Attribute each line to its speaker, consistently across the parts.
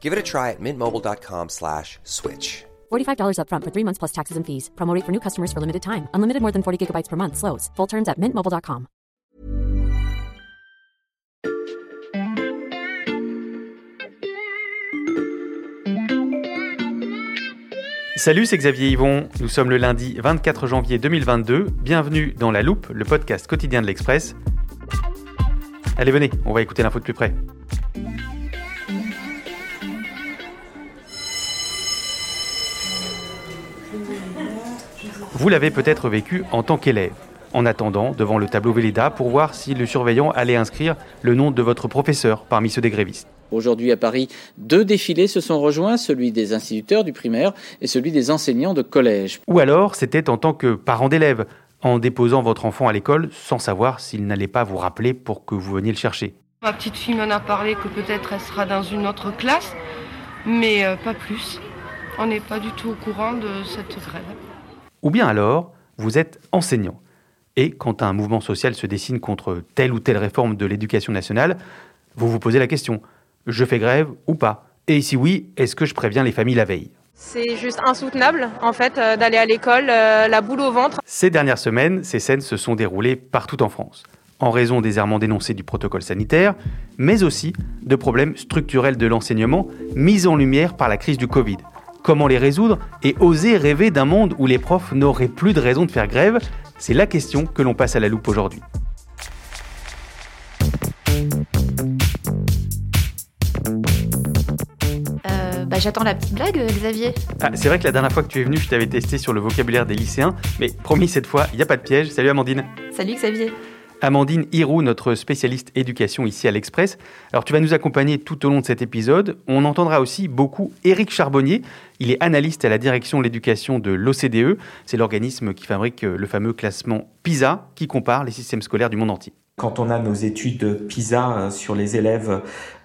Speaker 1: Give it a try at mintmobile.com slash switch.
Speaker 2: $45 upfront for three months plus taxes and fees. Promo rate for new customers for limited time. Unlimited more than 40 gigabytes per month. Slows. Full terms at mintmobile.com.
Speaker 3: Salut, c'est Xavier Yvon. Nous sommes le lundi 24 janvier 2022. Bienvenue dans La Loupe, le podcast quotidien de l'Express. Allez, venez, on va écouter l'info de plus près. Vous l'avez peut-être vécu en tant qu'élève, en attendant devant le tableau Véleda pour voir si le surveillant allait inscrire le nom de votre professeur parmi ceux des grévistes.
Speaker 4: Aujourd'hui à Paris, deux défilés se sont rejoints, celui des instituteurs du primaire et celui des enseignants de collège.
Speaker 3: Ou alors, c'était en tant que parent d'élève, en déposant votre enfant à l'école sans savoir s'il n'allait pas vous rappeler pour que vous veniez le chercher.
Speaker 5: Ma petite fille m'en a parlé que peut-être elle sera dans une autre classe, mais euh, pas plus. On n'est pas du tout au courant de cette grève.
Speaker 3: Ou bien alors, vous êtes enseignant. Et quand un mouvement social se dessine contre telle ou telle réforme de l'éducation nationale, vous vous posez la question, je fais grève ou pas? Et si oui, est-ce que je préviens les familles la veille?
Speaker 6: C'est juste insoutenable, en fait, euh, d'aller à l'école, euh, la boule au ventre.
Speaker 3: Ces dernières semaines, ces scènes se sont déroulées partout en France, en raison des errements dénoncés du protocole sanitaire, mais aussi de problèmes structurels de l'enseignement mis en lumière par la crise du Covid. Comment les résoudre et oser rêver d'un monde où les profs n'auraient plus de raison de faire grève C'est la question que l'on passe à la loupe aujourd'hui.
Speaker 7: Euh, bah, J'attends la petite blague, Xavier.
Speaker 3: Ah, c'est vrai que la dernière fois que tu es venu, je t'avais testé sur le vocabulaire des lycéens, mais promis cette fois, il n'y a pas de piège. Salut Amandine.
Speaker 7: Salut Xavier.
Speaker 3: Amandine Hirou, notre spécialiste éducation ici à l'Express. Alors tu vas nous accompagner tout au long de cet épisode. On entendra aussi beaucoup Éric Charbonnier. Il est analyste à la direction de l'éducation de l'OCDE. C'est l'organisme qui fabrique le fameux classement PISA qui compare les systèmes scolaires du monde entier.
Speaker 8: Quand on a nos études PISA euh, sur les élèves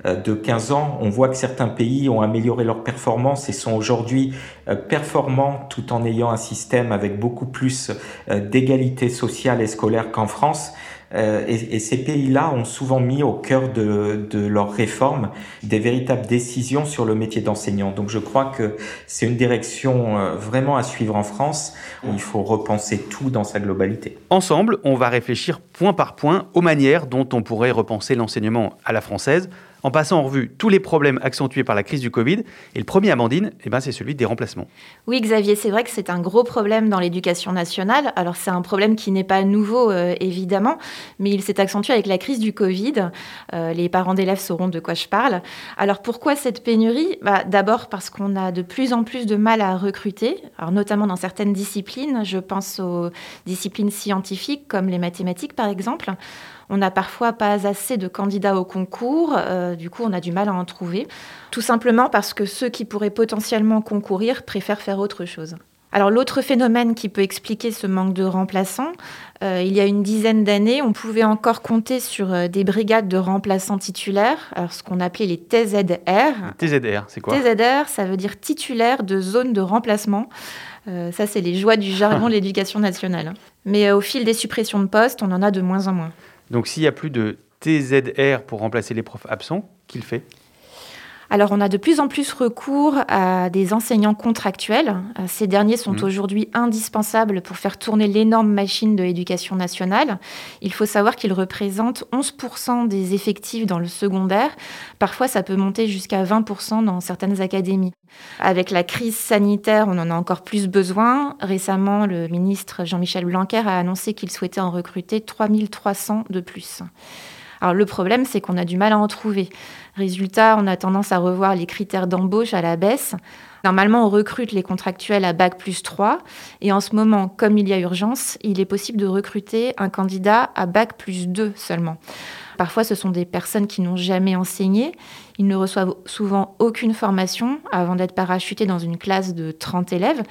Speaker 8: euh, de 15 ans, on voit que certains pays ont amélioré leur performance et sont aujourd'hui euh, performants tout en ayant un système avec beaucoup plus d'égalité sociale et scolaire qu'en France. Et, et, ces pays-là ont souvent mis au cœur de, de leurs réformes des véritables décisions sur le métier d'enseignant. Donc je crois que c'est une direction vraiment à suivre en France. Où il faut repenser tout dans sa globalité.
Speaker 3: Ensemble, on va réfléchir point par point aux manières dont on pourrait repenser l'enseignement à la française en passant en revue tous les problèmes accentués par la crise du Covid. Et le premier, Amandine, eh ben, c'est celui des remplacements.
Speaker 7: Oui, Xavier, c'est vrai que c'est un gros problème dans l'éducation nationale. Alors, c'est un problème qui n'est pas nouveau, euh, évidemment, mais il s'est accentué avec la crise du Covid. Euh, les parents d'élèves sauront de quoi je parle. Alors, pourquoi cette pénurie? Bah, D'abord parce qu'on a de plus en plus de mal à recruter, notamment dans certaines disciplines. Je pense aux disciplines scientifiques, comme les mathématiques, par exemple. On n'a parfois pas assez de candidats au concours, euh, du coup on a du mal à en trouver, tout simplement parce que ceux qui pourraient potentiellement concourir préfèrent faire autre chose. Alors l'autre phénomène qui peut expliquer ce manque de remplaçants, euh, il y a une dizaine d'années, on pouvait encore compter sur euh, des brigades de remplaçants titulaires, alors ce qu'on appelait les TZR.
Speaker 3: TZR, c'est quoi?
Speaker 7: TZR, ça veut dire titulaire de zone de remplacement. Euh, ça, c'est les joies du jargon de l'éducation nationale. Mais au fil des suppressions de postes, on en a de moins en moins.
Speaker 3: Donc s'il n'y a plus de TZR pour remplacer les profs absents, qu'il fait
Speaker 7: alors, on a de plus en plus recours à des enseignants contractuels. Euh, ces derniers sont
Speaker 3: Mmh.
Speaker 7: aujourd'hui indispensables pour faire tourner l'énorme machine de l'éducation nationale. Il faut savoir qu'ils représentent 11% des effectifs dans le secondaire. Parfois, ça peut monter jusqu'à 20% dans certaines académies. Avec la crise sanitaire, on en a encore plus besoin. Récemment, le ministre Jean-Michel Blanquer a annoncé qu'il souhaitait en recruter 3300 de plus. Alors le problème, c'est qu'on a du mal à en trouver. Résultat, on a tendance à revoir les critères d'embauche à la baisse. Normalement, on recrute les contractuels à Bac plus 3. Et en ce moment, comme il y a urgence, il est possible de recruter un candidat à Bac plus 2 seulement. Parfois, ce sont des personnes qui n'ont jamais enseigné. Ils ne reçoivent souvent aucune formation avant d'être parachutés dans une classe de 30 élèves.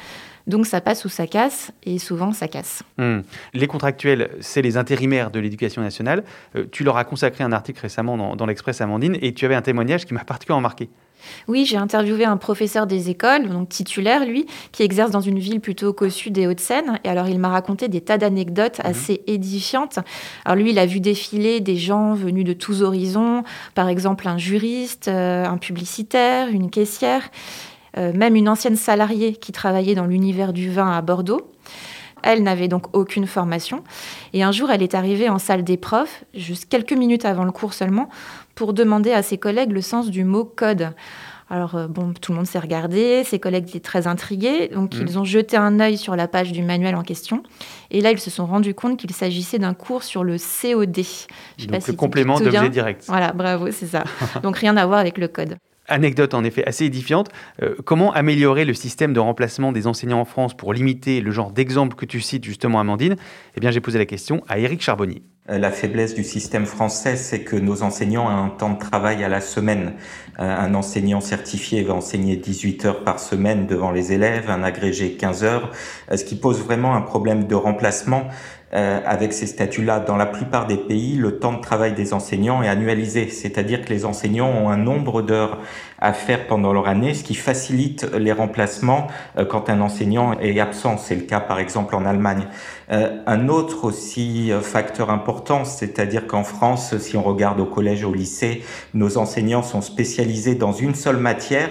Speaker 7: Donc ça passe ou ça casse, et souvent ça casse.
Speaker 3: Hmm. Les contractuels, c'est les intérimaires de l'éducation nationale. Euh, tu leur as consacré un article récemment dans, dans l'Express Amandine et tu avais un témoignage qui m'a particulièrement marqué.
Speaker 7: Oui, j'ai interviewé un professeur des écoles, donc titulaire lui, qui exerce dans une ville plutôt qu'au sud des Hauts-de-Seine. Et alors, il m'a raconté des tas d'anecdotes assez édifiantes. Alors, lui, il a vu défiler des gens venus de tous horizons, par exemple un juriste, euh, un publicitaire, une caissière, même une ancienne salariée qui travaillait dans l'univers du vin à Bordeaux. Elle n'avait donc aucune formation. Et un jour, elle est arrivée en salle des profs, juste quelques minutes avant le cours seulement, pour demander à ses collègues le sens du mot code. Alors, euh, bon, tout le monde s'est regardé, ses collègues étaient très intrigués, donc
Speaker 3: Mhm.
Speaker 7: ils ont jeté un œil sur la page du manuel en question. Et là, ils se sont rendus compte qu'il s'agissait d'un cours sur le COD. Je sais pas
Speaker 3: Donc
Speaker 7: si
Speaker 3: complément d'objet direct.
Speaker 7: Voilà, bravo, c'est ça. donc, rien à voir avec le code.
Speaker 3: Anecdote en effet assez édifiante. Euh, comment améliorer le système de remplacement des enseignants en France pour limiter le genre d'exemple que tu cites justement, Amandine? Eh bien, j'ai posé la question à Éric Charbonnier.
Speaker 8: Euh, La faiblesse du système français, c'est que nos enseignants ont un temps de travail à la semaine. Euh, Un enseignant certifié va enseigner 18 heures par semaine devant les élèves, un agrégé 15 heures, ce qui pose vraiment un problème de remplacement. Euh, avec ces statuts-là, dans la plupart des pays, le temps de travail des enseignants est annualisé, c'est-à-dire que les enseignants ont un nombre d'heures à faire pendant leur année, ce qui facilite les remplacements euh, quand un enseignant est absent. C'est le cas par exemple en Allemagne. Euh, un autre aussi euh, facteur important, c'est-à-dire qu'en France, si on regarde au collège au lycée, nos enseignants sont spécialisés dans une seule matière.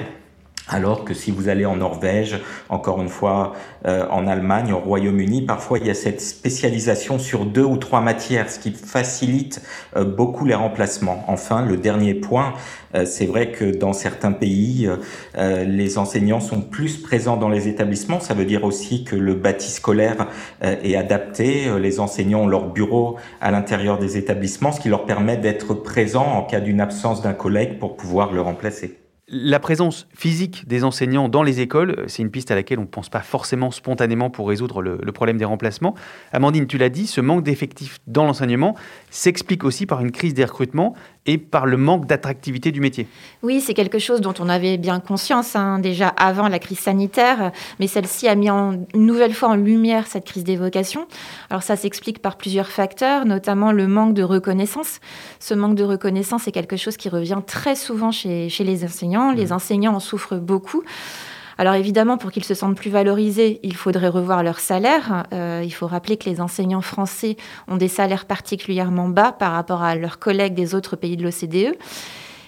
Speaker 8: Alors que si vous allez en Norvège, encore une fois euh, en Allemagne, au Royaume-Uni, parfois il y a cette spécialisation sur deux ou trois matières, ce qui facilite euh, beaucoup les remplacements. Enfin, le dernier point, euh, c'est vrai que dans certains pays, euh, euh, les enseignants sont plus présents dans les établissements. Ça veut dire aussi que le bâti scolaire euh, est adapté. Les enseignants ont leur bureau à l'intérieur des établissements, ce qui leur permet d'être présents en cas d'une absence d'un collègue pour pouvoir le remplacer.
Speaker 3: La présence physique des enseignants dans les écoles, euh, c'est une piste à laquelle on ne pense pas forcément spontanément pour résoudre le, problème des remplacements. Amandine, tu l'as dit, ce manque d'effectifs dans l'enseignement s'explique aussi par une crise des recrutements et par le manque d'attractivité du métier.
Speaker 7: Oui, c'est quelque chose dont on avait bien conscience hein, déjà avant la crise sanitaire, mais celle-ci a mis en, une nouvelle fois en lumière cette crise des vocations. Alors ça s'explique par plusieurs facteurs, notamment le manque de reconnaissance. Ce manque de reconnaissance est quelque chose qui revient très souvent chez les enseignants. Les enseignants en souffrent beaucoup. Alors évidemment, pour qu'ils se sentent plus valorisés, il faudrait revoir leur salaire. Euh, il faut rappeler que les enseignants français ont des salaires particulièrement bas par rapport à leurs collègues des autres pays de l'OCDE.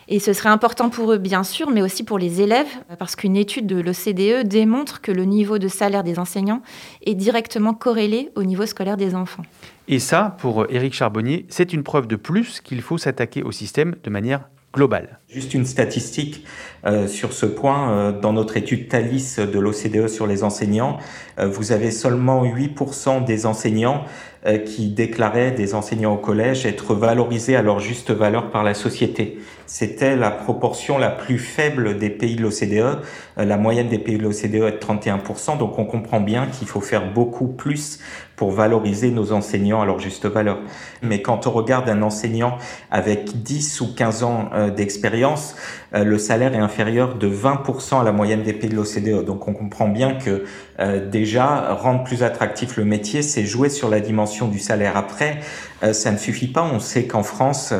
Speaker 7: Et ce serait important pour eux, bien sûr, mais aussi pour les élèves, parce qu'une étude de l'OCDE démontre que le niveau de salaire des enseignants est directement corrélé au niveau scolaire des enfants.
Speaker 3: Et ça, pour Éric Charbonnier, c'est une preuve de plus qu'il faut s'attaquer au système de manière
Speaker 8: Juste une statistique euh, sur ce point. Euh, dans notre étude Thalys de l'OCDE sur les enseignants, euh, vous avez seulement 8% des enseignants qui déclaraient des enseignants au collège être valorisés à leur juste valeur par la société. C'était la proportion la plus faible des pays de l'OCDE. La moyenne des pays de l'OCDE est de 31%. Donc on comprend bien qu'il faut faire beaucoup plus pour valoriser nos enseignants à leur juste valeur. Mais quand on regarde un enseignant avec 10 ou 15 ans euh, d'expérience, euh, le salaire est inférieur de 20% à la moyenne des pays de l'OCDE. Donc on comprend bien que euh, déjà, rendre plus attractif le métier, c'est jouer sur la dimension du salaire. Après, euh, ça ne suffit pas. On sait qu'en France,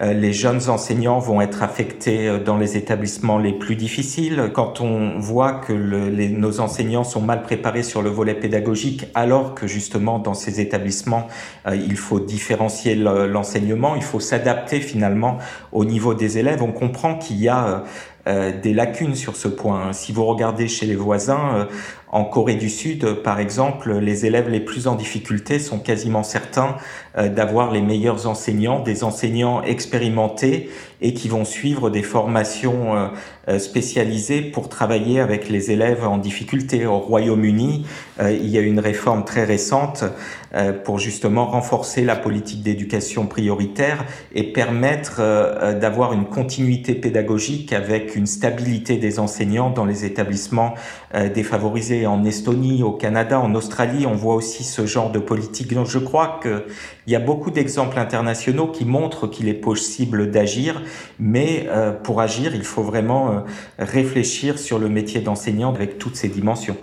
Speaker 8: euh, les jeunes enseignants vont être affectés euh, dans les établissements les plus difficiles. Quand on voit que le, les, nos enseignants sont mal préparés sur le volet pédagogique, alors que justement dans ces établissements, euh, il faut différencier le- l'enseignement, il faut s'adapter finalement au niveau des élèves, on comprend qu'il y a euh, des lacunes sur ce point. Si vous regardez chez les voisins, en Corée du Sud, par exemple, les élèves les plus en difficulté sont quasiment certains d'avoir les meilleurs enseignants, des enseignants expérimentés et qui vont suivre des formations spécialisées pour travailler avec les élèves en difficulté. Au Royaume-Uni, il y a une réforme très récente pour justement renforcer la politique d'éducation prioritaire et permettre d'avoir une continuité pédagogique avec une stabilité des enseignants dans les établissements défavorisés en Estonie, au Canada, en Australie, on voit aussi ce genre de politique. Donc je crois qu'il y a beaucoup d'exemples internationaux qui montrent qu'il est possible d'agir, mais euh, pour agir, il faut vraiment euh, réfléchir sur le métier d'enseignant avec toutes ses dimensions.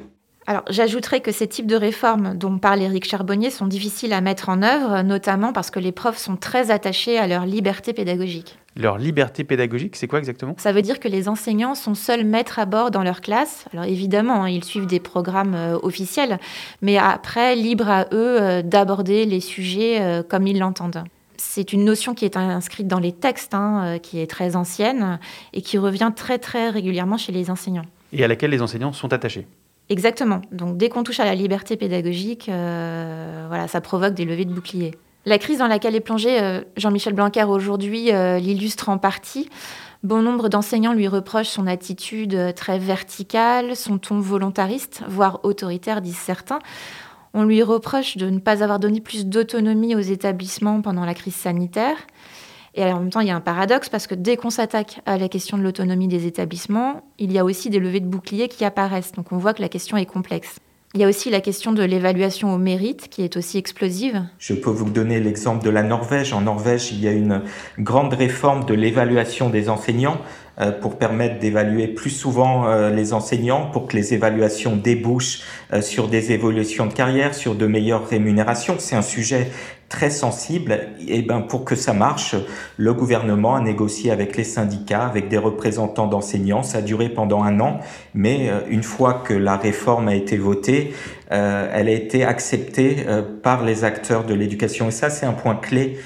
Speaker 7: Alors, j'ajouterais que ces types de réformes dont parle Éric Charbonnier sont difficiles à mettre en œuvre, notamment parce que les profs sont très attachés à leur liberté pédagogique.
Speaker 3: Leur liberté pédagogique, c'est quoi exactement?
Speaker 7: Ça veut dire que les enseignants sont seuls maîtres à bord dans leur classe. Alors évidemment, hein, ils suivent des programmes euh, officiels, mais après, libre à eux euh, d'aborder les sujets euh, comme ils l'entendent. C'est une notion qui est inscrite dans les textes, hein, qui est très ancienne et qui revient très très régulièrement chez les enseignants.
Speaker 3: Et à laquelle les enseignants sont attachés?
Speaker 7: Exactement. Donc dès qu'on touche à la liberté pédagogique, euh, voilà, ça provoque des levées de boucliers. La crise dans laquelle est plongé euh, Jean-Michel Blanquer aujourd'hui euh, l'illustre en partie. Bon nombre d'enseignants lui reprochent son attitude très verticale, son ton volontariste, voire autoritaire, disent certains. On lui reproche de ne pas avoir donné plus d'autonomie aux établissements pendant la crise sanitaire. Et en même temps, il y a un paradoxe parce que dès qu'on s'attaque à la question de l'autonomie des établissements, il y a aussi des levées de boucliers qui apparaissent. Donc on voit que la question est complexe. Il y a aussi la question de l'évaluation au mérite qui est aussi explosive.
Speaker 8: Je peux vous donner l'exemple de la Norvège. En Norvège, il y a une grande réforme de l'évaluation des enseignants euh, pour permettre d'évaluer plus souvent euh, les enseignants, pour que les évaluations débouchent euh, sur des évolutions de carrière, sur de meilleures rémunérations. C'est un sujet très sensible. Et ben pour que ça marche, le gouvernement a négocié avec les syndicats, avec des représentants d'enseignants. Ça a duré pendant un an, mais euh, une fois que la réforme a été votée, euh, elle a été acceptée euh, par les acteurs de l'éducation. Et ça, c'est un point clé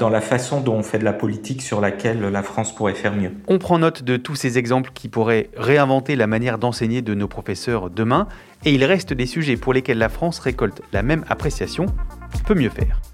Speaker 8: dans la façon dont on fait de la politique sur laquelle la France pourrait faire mieux.
Speaker 3: On prend note de tous ces exemples qui pourraient réinventer la manière d'enseigner de nos professeurs demain. Et il reste des sujets pour lesquels la France récolte la même appréciation, peut mieux faire.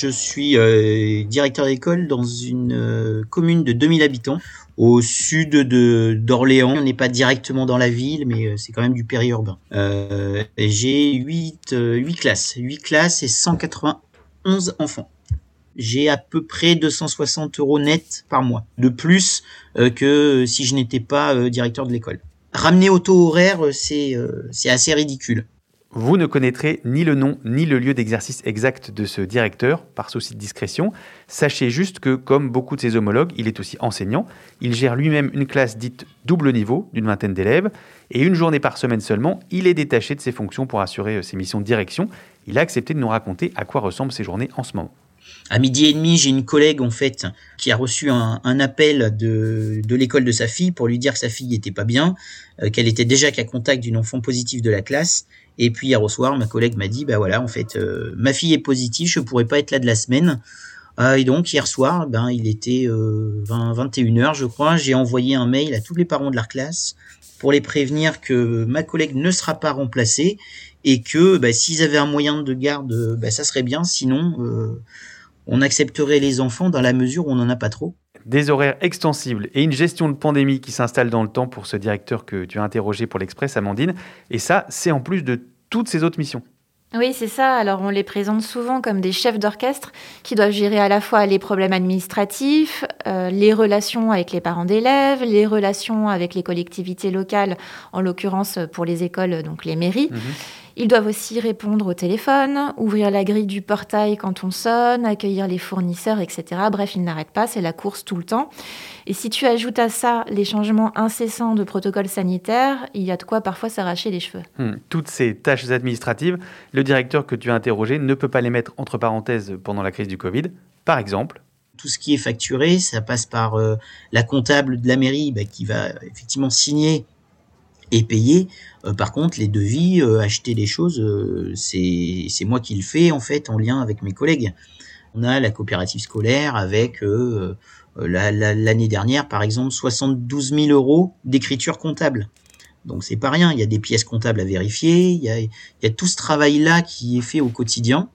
Speaker 9: Je suis euh, directeur d'école dans une euh, commune de 2000 habitants au sud de d'Orléans. On n'est pas directement dans la ville, mais euh, c'est quand même du périurbain. Euh, J'ai 8, 8 classes, 8 classes et 191 enfants. J'ai à peu près 260 euros net par mois, de plus que si je n'étais pas directeur de l'école. Ramener au taux horaire, c'est assez ridicule.
Speaker 3: Vous ne connaîtrez ni le nom ni le lieu d'exercice exact de ce directeur, par souci de discrétion. Sachez juste que, comme beaucoup de ses homologues, il est aussi enseignant. Il gère lui-même une classe dite double niveau, d'une vingtaine d'élèves, et une journée par semaine seulement, il est détaché de ses fonctions pour assurer euh, ses missions de direction. Il a accepté de nous raconter à quoi ressemblent ses journées en ce moment.
Speaker 9: À midi et demi, j'ai une collègue en fait qui a reçu un, appel de, l'école de sa fille pour lui dire que sa fille n'était pas bien, euh, qu'elle était déjà qu'à contact d'une enfant positive de la classe et puis hier au soir, ma collègue m'a dit, bah voilà, en fait, euh, ma fille est positive, je pourrais pas être là de la semaine. Euh, et donc hier soir, ben il était 20, euh, 21 h je crois. J'ai envoyé un mail à tous les parents de la classe pour les prévenir que ma collègue ne sera pas remplacée et que bah, s'ils avaient un moyen de garde, bah, ça serait bien. Sinon, on accepterait les enfants dans la mesure où on n'en a pas trop.
Speaker 3: Des horaires extensibles et une gestion de pandémie qui s'installe dans le temps pour ce directeur que tu as interrogé pour l'Express, Amandine. Et ça, c'est en plus de toutes ces autres missions.
Speaker 7: Oui, c'est ça. Alors on les présente souvent comme des chefs d'orchestre qui doivent gérer à la fois les problèmes administratifs, euh, les relations avec les parents d'élèves, les relations avec les collectivités locales, en l'occurrence pour les écoles, donc les mairies.
Speaker 3: Mhm.
Speaker 7: Ils doivent aussi répondre au téléphone, ouvrir la grille du portail quand on sonne, accueillir les fournisseurs, etc. Bref, ils n'arrêtent pas, c'est la course tout le temps. Et si tu ajoutes à ça les changements incessants de protocoles sanitaires, il y a de quoi parfois s'arracher les cheveux.
Speaker 3: Hmm. Toutes ces tâches administratives, le directeur que tu as interrogé ne peut pas les mettre entre parenthèses pendant la crise du Covid. Par exemple,
Speaker 9: tout ce qui est facturé, ça passe par euh, la comptable de la mairie bah, qui va effectivement signer et payer. Euh, par contre, les devis, euh, acheter les choses, euh, c'est moi qui le fais en fait en lien avec mes collègues. On a la coopérative scolaire avec euh, euh, la- la- l'année dernière, par exemple, 72 000 euros d'écriture comptable. Donc c'est pas rien. Il y a des pièces comptables à vérifier. Il y a, il y a tout ce travail-là qui est fait au quotidien.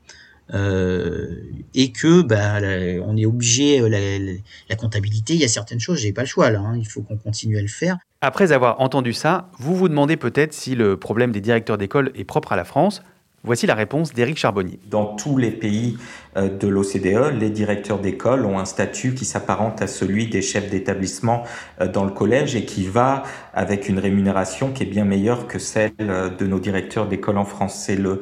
Speaker 9: Euh, et que bah, on est obligé euh, la, la- la comptabilité il y a certaines choses j'ai pas le choix là hein, il faut qu'on continue à le faire
Speaker 3: après avoir entendu ça, vous vous demandez peut-être si le problème des directeurs d'école est propre à la France. Voici la réponse d'Éric Charbonnier.
Speaker 8: Dans tous les pays euh, de l'OCDE, les directeurs d'école ont un statut qui s'apparente à celui des chefs d'établissement euh, dans le collège et qui va avec une rémunération qui est bien meilleure que celle euh, de nos directeurs d'école en France. C'est le,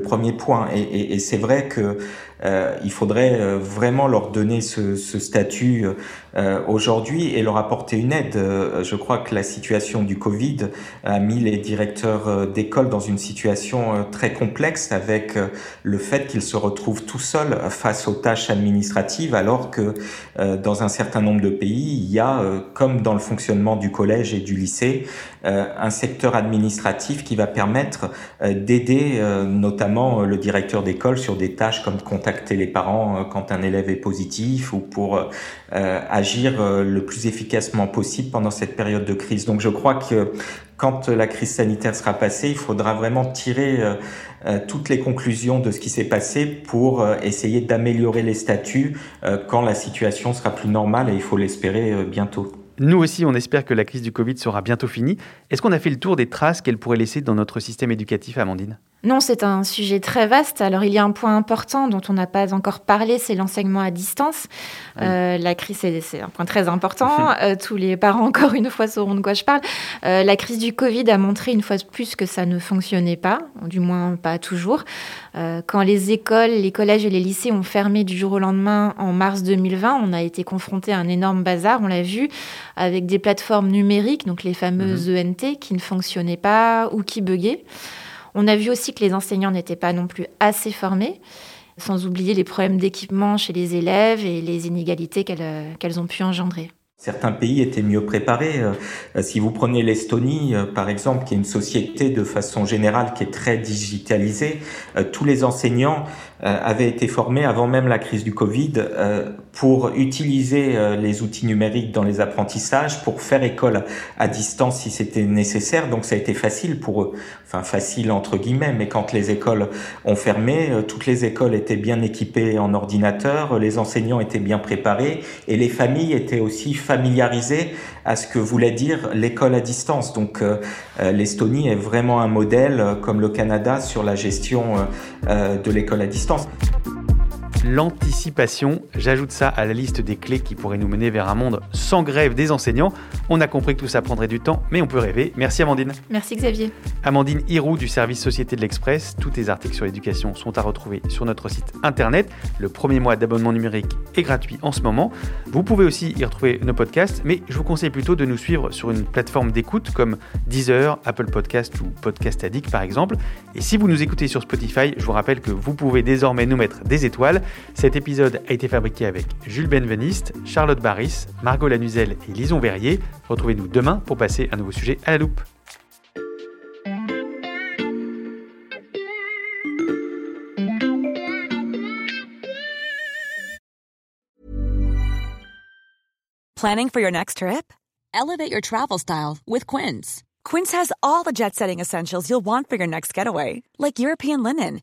Speaker 8: premier point. Et, c'est vrai que euh, il faudrait vraiment leur donner ce statut euh, aujourd'hui et leur apporter une aide. Euh, je crois que la situation du Covid a mis les directeurs euh, d'école dans une situation euh, très complexe avec le fait qu'ils se retrouvent tout seuls face aux tâches administratives alors que euh, dans un certain nombre de pays, il y a, comme dans le fonctionnement du collège et du lycée, un secteur administratif qui va permettre d'aider notamment le directeur d'école sur des tâches comme contacter les parents quand un élève est positif ou pour euh, agir euh, le plus efficacement possible pendant cette période de crise. Donc je crois que quand la crise sanitaire sera passée, il faudra vraiment tirer euh, euh, toutes les conclusions de ce qui s'est passé pour essayer d'améliorer les statuts quand la situation sera plus normale et il faut l'espérer bientôt.
Speaker 3: Nous aussi, on espère que la crise du Covid sera bientôt finie. Est-ce qu'on a fait le tour des traces qu'elle pourrait laisser dans notre système éducatif, Amandine?
Speaker 7: Non, c'est un sujet très vaste. Alors, il y a un point important dont on n'a pas encore parlé, c'est l'enseignement à distance.
Speaker 3: Oui.
Speaker 7: Euh, la crise, c'est- un point très important. Euh, tous les parents, encore une fois, sauront de quoi je parle. Euh, la crise du Covid a montré une fois de plus que ça ne fonctionnait pas, du moins pas toujours. Quand les écoles, les collèges et les lycées ont fermé du jour au lendemain en mars 2020, on a été confronté à un énorme bazar, on l'a vu, avec des plateformes numériques, donc les fameuses ENT, qui ne fonctionnaient pas ou qui buguaient. On a vu aussi que les enseignants n'étaient pas non plus assez formés, sans oublier les problèmes d'équipement chez les élèves et les inégalités qu'elles euh, ont pu engendrer.
Speaker 8: Certains pays étaient mieux préparés. Euh, Si vous prenez l'Estonie, euh, par exemple, qui est une société de façon générale qui est très digitalisée, tous les enseignants euh, avaient été formés avant même la crise du Covid euh, pour utiliser euh, les outils numériques dans les apprentissages, pour faire école à distance si c'était nécessaire. Donc ça a été facile pour eux. Enfin facile entre guillemets, mais quand les écoles ont fermé, toutes les écoles étaient bien équipées en ordinateur, les enseignants étaient bien préparés et les familles étaient aussi familiarisées à ce que voulait dire l'école à distance. Donc l'Estonie est vraiment un modèle, comme le Canada, sur la gestion de l'école à distance. stop.
Speaker 3: L'anticipation, j'ajoute ça à la liste des clés qui pourraient nous mener vers un monde sans grève des enseignants. On a compris que tout ça prendrait du temps, mais on peut rêver. Merci Amandine.
Speaker 7: Merci Xavier.
Speaker 3: Amandine Hirou du service Société de l'Express. Tous tes articles sur l'éducation sont à retrouver sur notre site internet. Le premier mois d'abonnement numérique est gratuit en ce moment. Vous pouvez aussi y retrouver nos podcasts, mais je vous conseille plutôt de nous suivre sur une plateforme d'écoute comme Deezer, Apple Podcast ou Podcast Addict par exemple. Et si vous nous écoutez sur Spotify, je vous rappelle que vous pouvez désormais nous mettre des étoiles. Cet épisode a été fabriqué avec Jules Benveniste, Charlotte Barris, Margot Lanuzel et Lison Verrier. Retrouvez-nous demain pour passer un nouveau sujet à la loupe.
Speaker 10: Planning for your next trip? Elevate your travel style with Quince. Quince has all the jet setting essentials you'll want for your next getaway, like European linen,